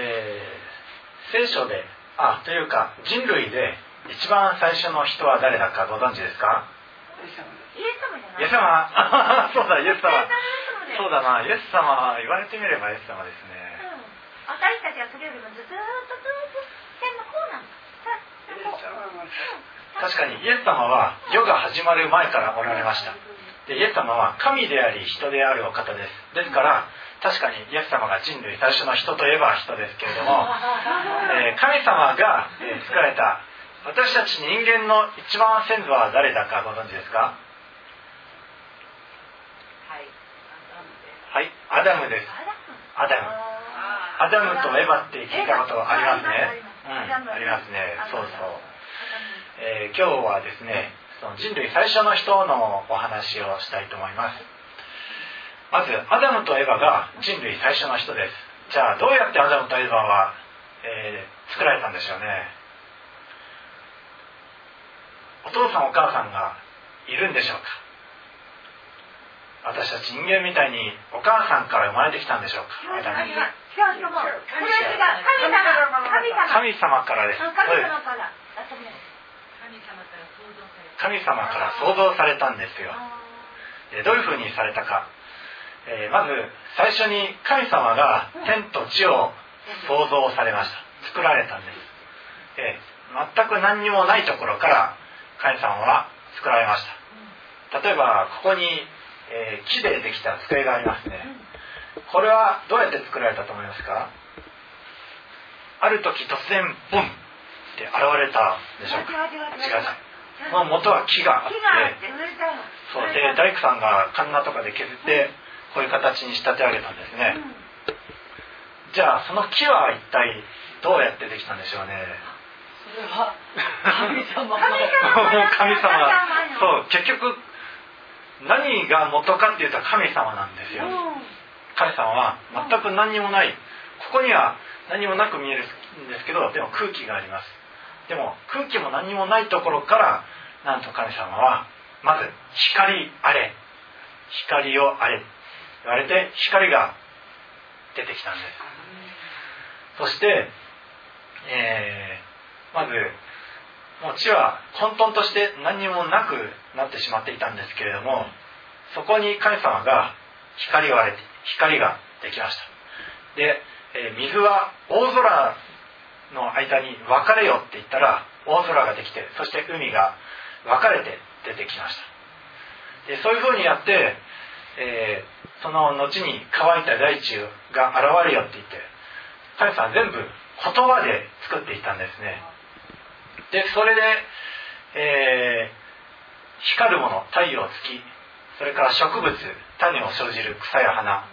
えー、聖書であというか人類で一番最初の人は誰だかご存知ですか？イエス様じゃないイエス様？そうだイエス様。そうだなイエス様。言われてみればイエス様ですね。うん。私たちはそれよりもずっとずっと線の方なんだ。さ確かにイエス様は世が始まる前からおられましたでイエス様は神であり人であるお方です。ですから確かにイエス様が人類最初の人といえば人ですけれども、えー神様が、えー作られた私たち人間の一番先祖は誰だかご存知ですか？はいアダムです。アダム。アダム。とエバって聞いたことありますね。うんありますね。そうそう。えー今日はですねその人類最初の人のお話をしたいと思います。まずアダムとエバが人類最初の人です。じゃあどうやってアダムとエバは、えー作られたんでしょうね。お父さんお母さんがいるんでしょうか。私たち人間みたいにお母さんから生まれてきたんでしょうか。神様。からです神様から創造されたんですよ。でどういうふうにされたか、えーまず最初に神様が天と地を創造されました。作られたんです、えー全く何にもないところから神様は作られました。例えばここに、えー木でできた机がありますね。これはどうやって作られたと思いますか？ある時突然ボンって現れたでしょうか？違う違う違うその元は木があって。そう。で大工さんがカンナとかで削ってこういう形に仕立て上げたんですね、じゃあその木は一体どうやってできたんでしょうね？神様。神様。神様。そう。結局何が元かっていうと神様なんですよ。神様は全く何にもない。ここには何もなく見えるんですけどでも空気がありますでも空気も何もないところからなんと神様はまず光あれ光をあれ言われて光が出てきたんです。そして、えーまずもう地は混沌として何もなくなってしまっていたんですけれどもそこに神様が光をあれて光ができました。で、えー水は大空の間に分かれよって言ったら大空ができてそして海が分かれて出てきました。でそういうふうにやって、えーその後に乾いた大地が現れよって言って神様全部言葉で作っていたんですね。でそれで、えー光るもの太陽月それから植物種を生じる草や花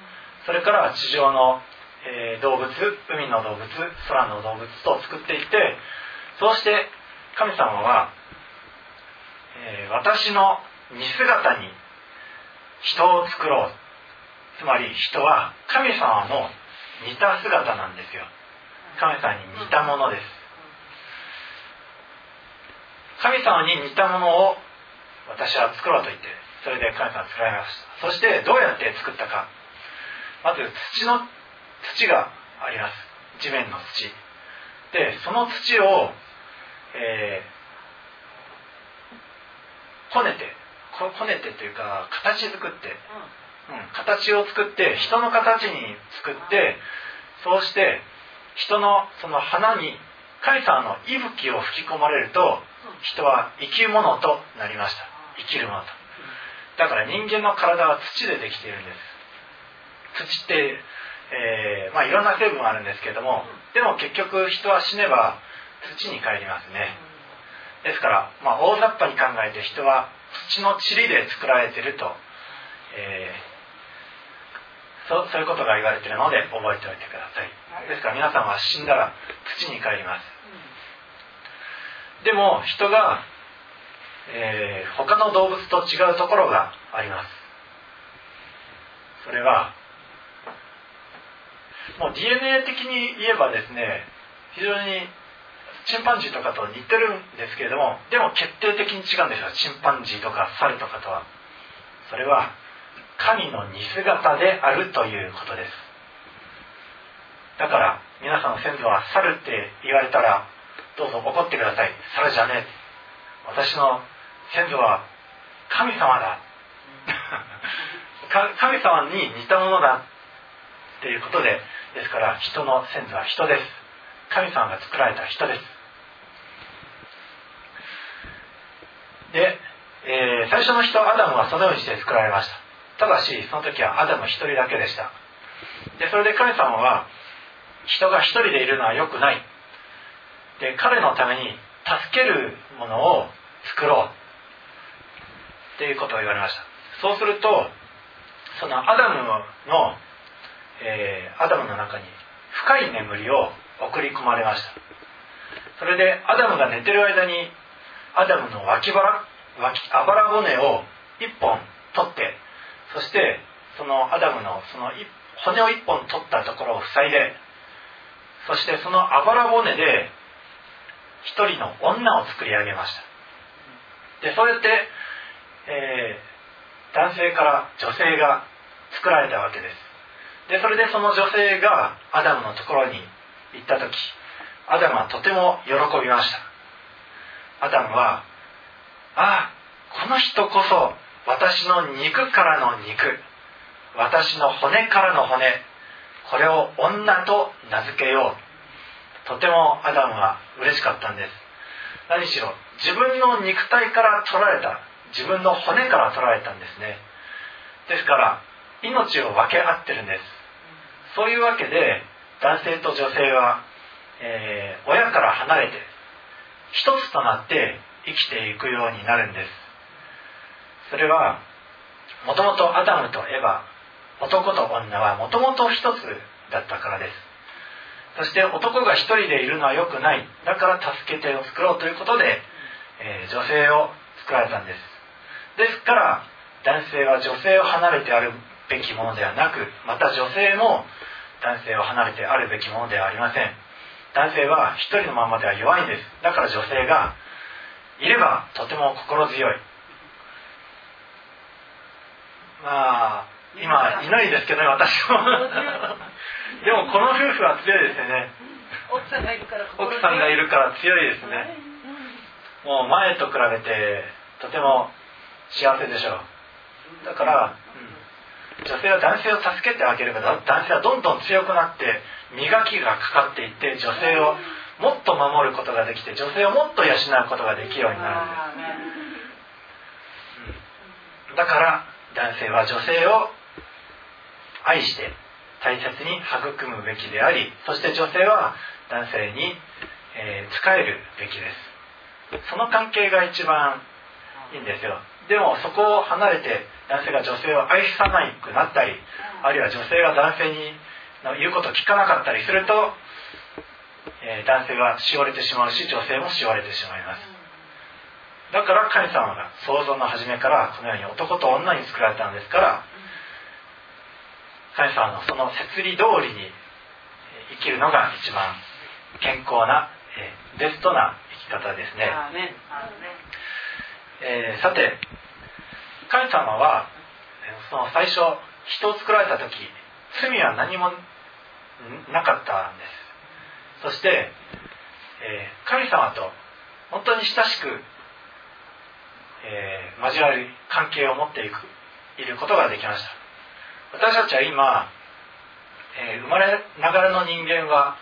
それから地上の、えー動物海の動物空の動物と作っていってそうして神様は、えー私の似姿に人を作ろう。つまり人は神様の似た姿なんですよ。神様に似たものです。神様に似たものを私は作ろうと言ってそれで神様は作られました。そしてどうやって作ったか。まず土の土があります。地面の土。でその土を、えーこねてここねてというか形作って、うん、形を作って人の形に作ってそうして人のその花に神様の息吹を吹き込まれると人は生き物となりました。生きるものと。だから人間の体は土でできているんです。土って、えーまあいろんな成分があるんですけどもでも結局人は死ねば土に帰りますね。ですから、まあ、大雑把に考えて人は土の塵で作られていると、えーそうそういうことが言われているので覚えておいてください。ですから皆さんは死んだら土に帰ります。でも人が、えー他の動物と違うところがあります。それはもう DNA 的に言えばですね非常にチンパンジーとかと似てるんですけれどもでも決定的に違うんですよ。チンパンジーとか猿とかとは。それは神の似姿であるということです。だから皆さんの先祖は猿って言われたらどうぞ怒ってください。猿じゃねえ。私の先祖は神様だ。神様に似たものだ。っていうことでですから人の先祖は人です。神様が作られた人です。で、えー、最初の人アダムはそのようにして作られました。ただしその時はアダム一人だけでした。でそれで神様は人が一人でいるのは良くない。で彼のために助けるものを作ろう。っていうことを言われました。そうするとそのアダムの、えー、アダムの中に深い眠りを送り込まれました。それでアダムが寝てる間にアダムの脇腹脇あばら骨を一本取ってそしてそのアダムのその骨を一本取ったところを塞いでそしてそのあばら骨で一人の女を作り上げました。でそうやって、えー、男性から女性が作られたわけです。でそれでその女性がアダムのところに行った時アダムはとても喜びました。アダムはああこの人こそ私の肉からの肉私の骨からの骨これを女と名付けよう。とてもアダムは嬉しかったんです。何しろ自分の肉体から取られた自分の骨から取られたんですね。ですから命を分け合ってるんです。そういうわけで男性と女性は、えー、親から離れて一つとなって生きていくようになるんです。それはもともとアダムとエヴァ男と女はもともと一つだったからです。そして男が一人でいるのは良くない。だから助け手を作ろうということで、えー、女性を作られたんです。ですから男性は女性を離れてあるべきものではなくまた女性も男性を離れてあるべきものではありません。男性は一人のままでは弱いんです。だから女性がいればとても心強い。まあ今いないですけどね私も。でもこの夫婦は強いですよね。奥さんがいるから奥さんがいるから強いですね。もう前と比べてとても幸せでしょう。だから、うん、女性は男性を助けてあげれば男性はどんどん強くなって磨きがかかっていって女性をもっと守ることができて女性をもっと養うことができるようになるんです、うん、だから男性は女性を愛して大切に育むべきでありそして女性は男性に、えー、仕えるべきです。その関係が一番いいんですよでもそこを離れて男性が女性を愛さなくなったりあるいは女性が男性に言うことを聞かなかったりすると、えー、男性はしおれてしまうし女性もしおれてしまいます。だから神様が創造の初めからこのように男と女に作られたんですから神様のその摂理通りに生きるのが一番健康な、えベストな生き方ですね。えー、さて神様はその最初人を作られた時罪は何もなかったんです。そして、えー、神様と本当に親しく、えー、交わる関係を持っていくいることができました。私たちは今、えー、生まれながらの人間は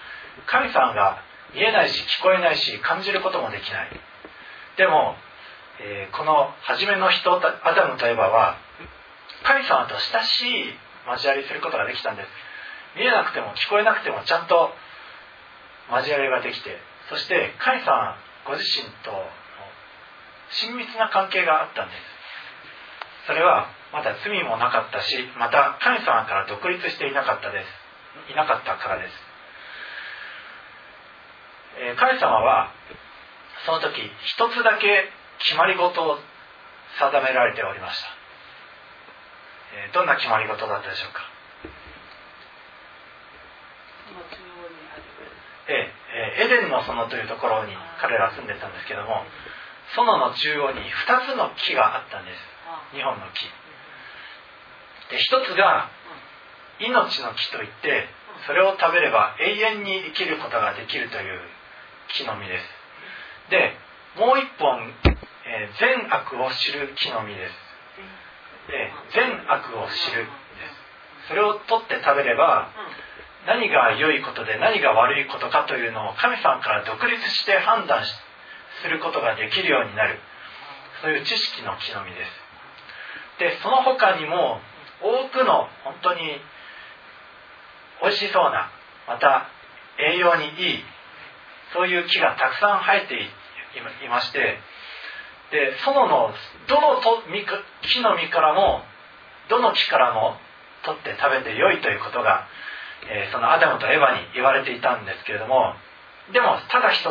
神様が見えないし聞こえないし感じることもできない。でも、えー、この初めの人アダムとエバは神様と親しい交わりすることができたんです。見えなくても聞こえなくてもちゃんと交わりができてそして神様ご自身と親密な関係があったんです。それはまだ罪もなかったしまた神様から独立していなかったです。いなかったからです、えー、神様はその時一つだけ決まり事を定められておりました、えー、どんな決まり事だったでしょうか？ええエデンの園というところに彼らは住んでたんですけども園の中央に2つの木があったんです。2本の木。で一つが命の木といってそれを食べれば永遠に生きることができるという木の実です。でもう一本、えー善悪を知る木の実です。で善悪を知るです。それを取って食べれば何が良いことで何が悪いことかというのを神様から独立して判断することができるようになる。そういう知識の木の実です。でその他にも多くの本当に美味しそうなまた栄養にいいそういう木がたくさん生えていましてでそのどのと木の実からもどの木からも取って食べて良いということが、えーそのアダムとエヴァに言われていたんですけれどもでもただ一つ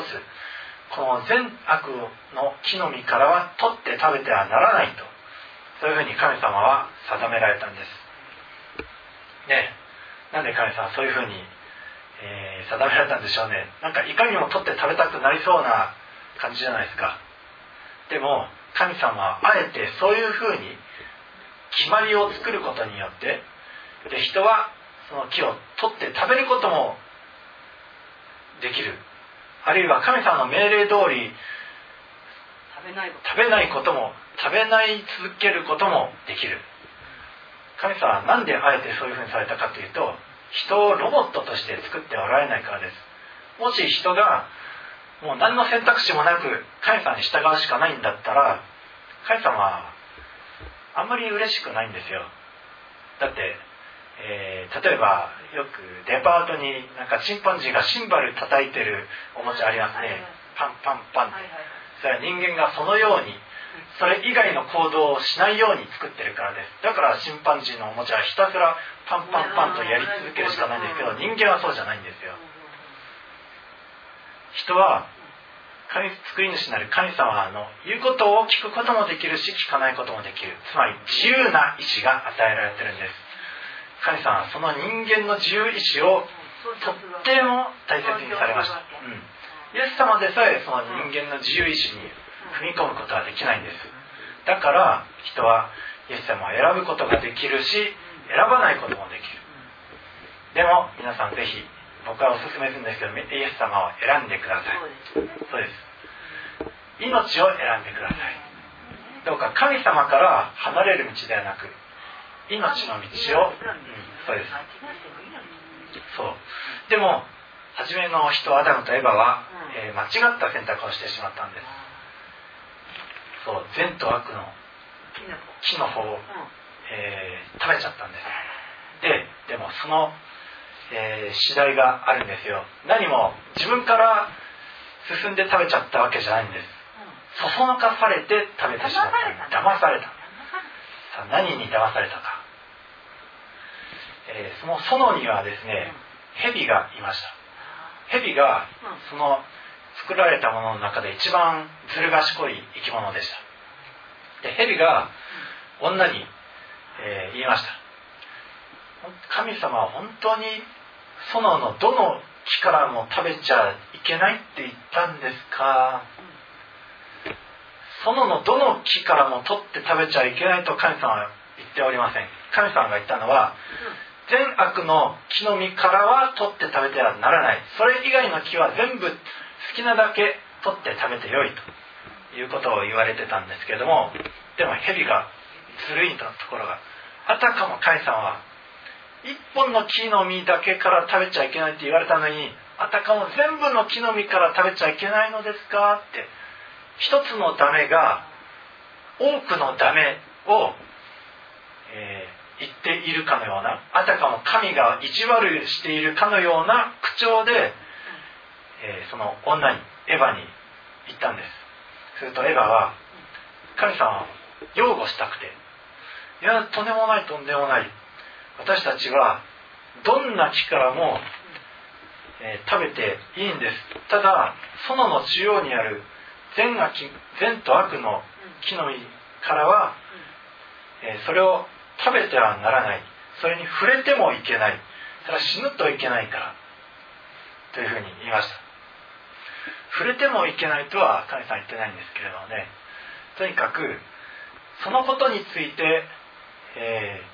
この善悪の木の実からは取って食べてはならないとそういうふうに神様は定められたんです。ね。なんで神様そういうふうに、えー定められたんでしょうね。なんかいかにも取って食べたくなりそうな感じじゃないですか。でも神様はあえてそういうふうに決まりを作ることによってで人はその木を取って食べることもできる。あるいは神様の命令通り食べないこと。食べないことも食べない続けることもできる。神様は何であえてそういうふうにされたかというと人をロボットとして作っておられないからです。もし人がもう何の選択肢もなく神様に従うしかないんだったら神様はあんまり嬉しくないんですよ。だって、えー例えばよくデパートになんかチンパンジーがシンバル叩いてるおもちゃありますね。パンパンパン。ってはいはい。それは人間がそのようにそれ以外の行動をしないように作ってるからです。だからチンパンジーのおもちゃはひたすらパンパンパンとやり続けるしかないんですけど人間はそうじゃないんですよ人は神救い主なる神様の言うことを聞くこともできるし聞かないこともできる。つまり自由な意志が与えられてるんです。神様はその人間の自由意志をとっても大切にされました、うん、イエス様でさえその人間の自由意志に踏み込むことはできないんです。だから人はイエス様を選ぶことができるし選ばないこともできる。でも皆さんぜひ僕はお勧めするんですけどイエス様を選んでください。そうですね。そうです。命を選んでください。どうか神様から離れる道ではなく命の道を、うん、そうです。そう。でも初めの人アダムとエバは、えー間違った選択をしてしまったんです。そう善と悪の木の方を、うん。えー食べちゃったんです。ででもその、えー次第があるんですよ。何も自分から進んで食べちゃったわけじゃないんです。そそのかされて食べてしまった。騙された。さあ何に騙されたか、えーその園にはですね蛇がいました。蛇がその作られたものの中で一番ずる賢い生き物でした。で蛇が女に、えー言いました。神様は本当に園のどの木からも食べちゃいけないって言ったんですか？園のどの木からも取って食べちゃいけないと神様は言っておりません。神様が言ったのは善悪の木の実からは取って食べてはならない。それ以外の木は全部好きなだけ取って食べてよいということを言われてたんですけれどもでも蛇がずるいところがあたかも神様は一本の木の実だけから食べちゃいけないって言われたのにあたかも全部の木の実から食べちゃいけないのですか？って。一つのダメが多くのダメを、えー言っているかのようなあたかも神が意地悪しているかのような口調で、えーその女にエヴァに言ったんです。するとエヴァは神様を擁護したくて。いやとんでもないとんでもない私たちはどんな木からも、えー食べていいんです。ただ園の中央にある善悪善と悪の木の実からは、えーそれを食べてはならない。それに触れてもいけない。それは死ぬといけないから。というふうに言いました。触れてもいけないとは神さん言ってないんですけれどもね。とにかくそのことについて、えー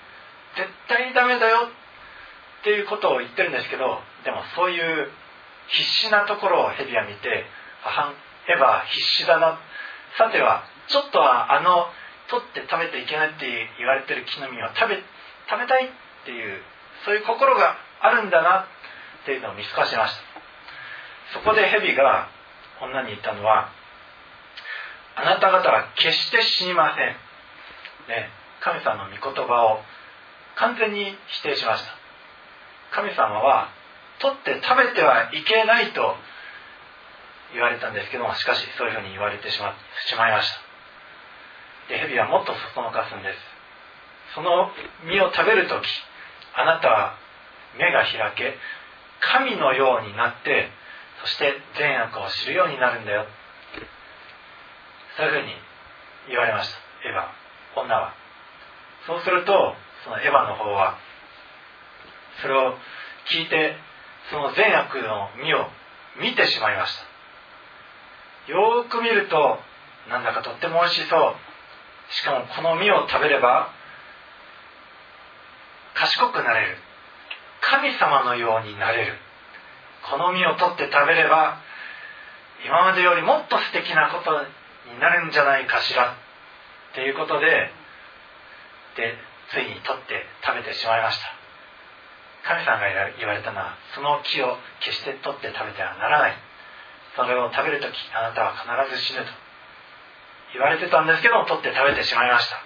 絶対にダメだよっていうことを言ってるんですけどでもそういう必死なところをヘビは見てあエヴァ必死だな。さてはちょっとはあの取って食べていけないって言われてる木の実を食べ食べたいっていうそういう心があるんだなっていうのを見透かしました。そこでヘビが女に言ったのはあなた方は決して死にません、ね、神様の御言葉を完全に否定しました。神様は取って食べてはいけないと言われたんですけどもしかしそういうふうに言われてしましまいました。で蛇はもっとそそのかすんです。その実を食べる時あなたは目が開け神のようになってそして善悪を知るようになるんだよ。そういうふうに言われました。エヴァ女は。そうするとそのエヴァの方はそれを聞いてその善悪の実を見てしまいました。よーく見るとなんだかとっても美味しそう。しかもこの実を食べれば賢くなれる。神様のようになれる。この実を取って食べれば今までよりもっと素敵なことになるんじゃないかしら。っていうことででついに取って食べてしまいました。神さんが言われたのはその木を決して取って食べてはならない。それを食べる時あなたは必ず死ぬと。言われてたんですけど取って食べてしまいました。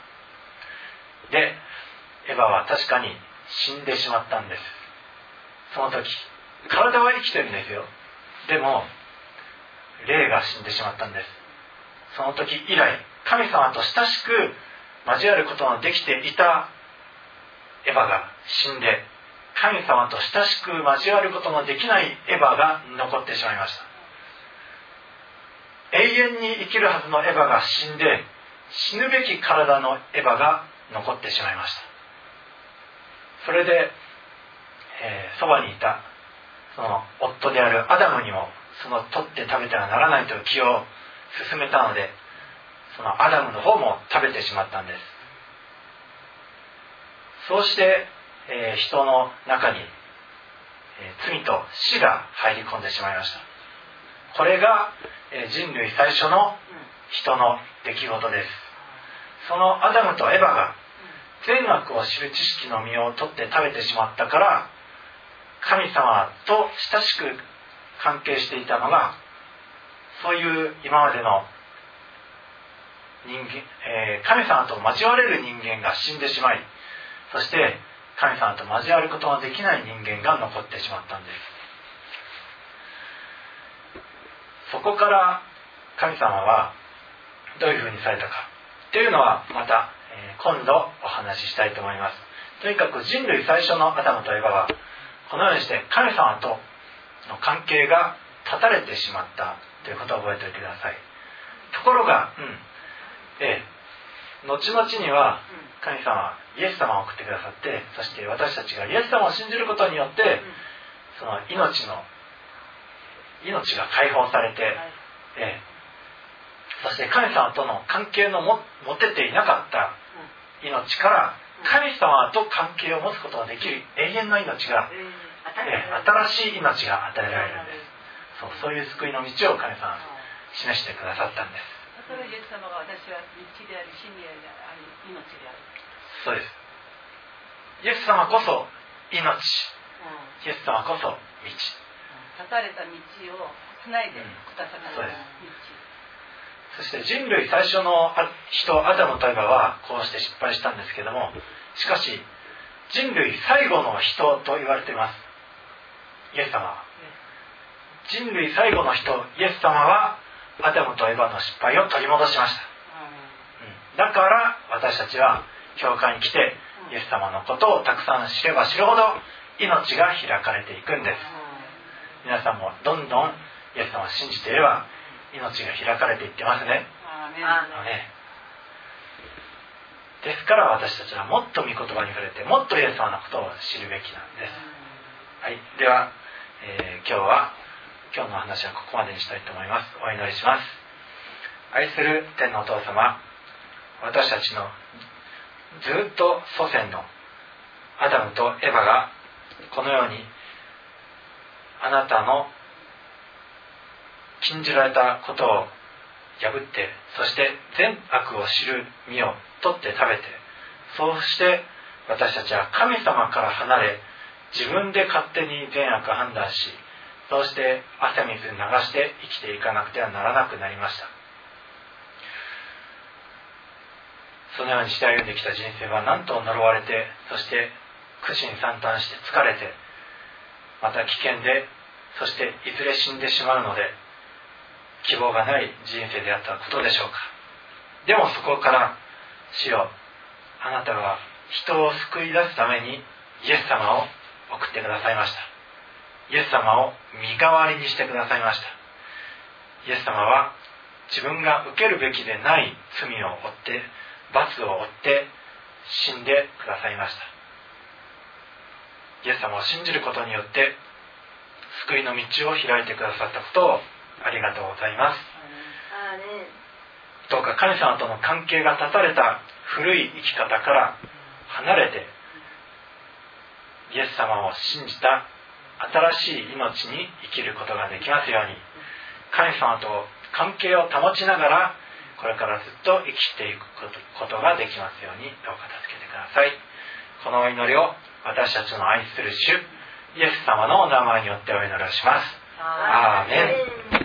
でエヴァは確かに死んでしまったんです。その時体は生きてるんですよ。でも霊が死んでしまったんです。その時以来神様と親しく交わることのできていたエヴァが死んで神様と親しく交わることのできないエヴァが残ってしまいました。永遠に生きるはずのエヴァが死んで死ぬべき体のエヴァが残ってしまいました。それで、えー、そばにいたその夫であるアダムにもその取って食べてはならないという気を進めたのでそのアダムの方も食べてしまったんです。そうして、えー、人の中に、えー、罪と死が入り込んでしまいました。これが、えー、人類最初の人の出来事です。そのアダムとエヴァが善悪を知る知識の実を取って食べてしまったから神様と親しく関係していたのがそういう今までの人間、えー、神様と交われる人間が死んでしまいそして神様と交わることのできない人間が残ってしまったんです。そこから神様はどういうふうにされたか。というのはまた、今度お話ししたいと思います。とにかく人類最初のアダムとエバはこのようにして神様との関係が断たれてしまったということを覚えておいてください。ところが、うん。ええ、後々には神様はイエス様を送ってくださってそして私たちがイエス様を信じることによってその命の命が解放されて、ええ、そして神様との関係のも持てていなかった命から神様と関係を持つことができる永遠の命が、ええ、新しい命が与えられるんです。そうそういう救いの道を神様は示してくださったんですそれイエス様が私は道であり真理であり命であるそうです。イエス様こそ命、うん、イエス様こそ道、うん、立たれた道をつないでくださった道、うん、そして人類最初の人アダムとエバはこうして失敗したんですけどもしかし人類最後の人と言われています。イエス様は。人類最後の人イエス様はアダムとエヴァの失敗を取り戻しました、うん、だから私たちは教会に来てイエス様のことをたくさん知れば知るほど命が開かれていくんです。皆さんもどんどんイエス様を信じていれば命が開かれていってますね。ですから私たちはもっと御言葉に触れてもっとイエス様のことを知るべきなんです、はい、では、えー、今日は今日の話はここまでにしたいと思います。お祈りします。愛する天のお父様私たちのずっと祖先のアダムとエヴァがこのようにあなたの禁じられたことを破ってそして善悪を知る実を取って食べてそうして私たちは神様から離れ自分で勝手に善悪判断しそうして汗水流して生きていかなくてはならなくなりました。そのようにして歩んできた人生はなんと呪われてそして苦心惨憺して疲れてまた危険でそしていずれ死んでしまうので希望がない人生であったことでしょうか。でもそこから主よあなたは人を救い出すためにイエス様を送ってくださいました。イエス様を身代わりにしてくださいました。イエス様は自分が受けるべきでない罪を負って罰を負って死んでくださいました。イエス様を信じることによって救いの道を開いてくださったことをありがとうございます。どうか神様との関係が断たれた古い生き方から離れてイエス様を信じた新しい命に生きることができますように神様と関係を保ちながらこれからずっと生きていくことができますようにどうか助けてください。このお祈りを私たちの愛する主イエス様のお名前によってお祈りをします。アーメン